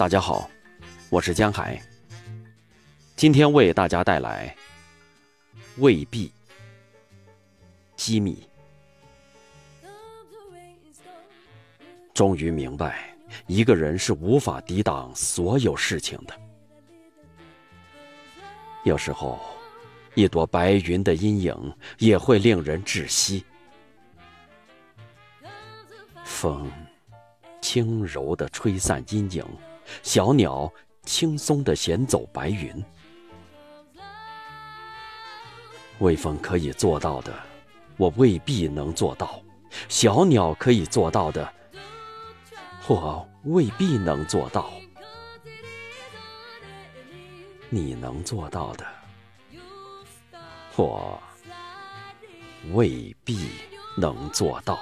大家好，我是江海。今天为大家带来未必机密。终于明白，一个人是无法抵挡所有事情的。有时候，一朵白云的阴影也会令人窒息。风轻柔地吹散阴影，小鸟轻松地衔走白云，微风可以做到的，我未必能做到；小鸟可以做到的，我未必能做到；你能做到的，我未必能做到。